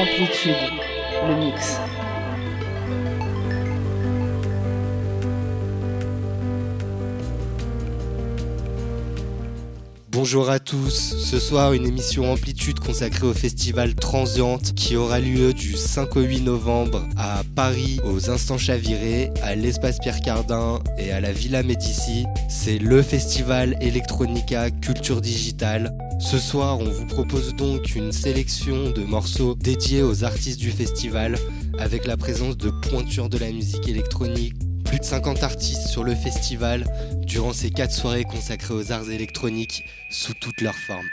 Amplitude, le mix. Bonjour à tous, ce soir une émission Amplitude consacrée au festival Transiante qui aura lieu du 5 au 8 novembre à Paris aux Instants Chavirés, à l'Espace Pierre Cardin et à la Villa Médici. C'est le festival Electronica Culture Digitale. Ce soir on vous propose donc une sélection de morceaux dédiés aux artistes du festival avec la présence de pointures de la musique électronique plus de 50 artistes sur le festival durant ces 4 soirées consacrées aux arts électroniques sous toutes leurs formes.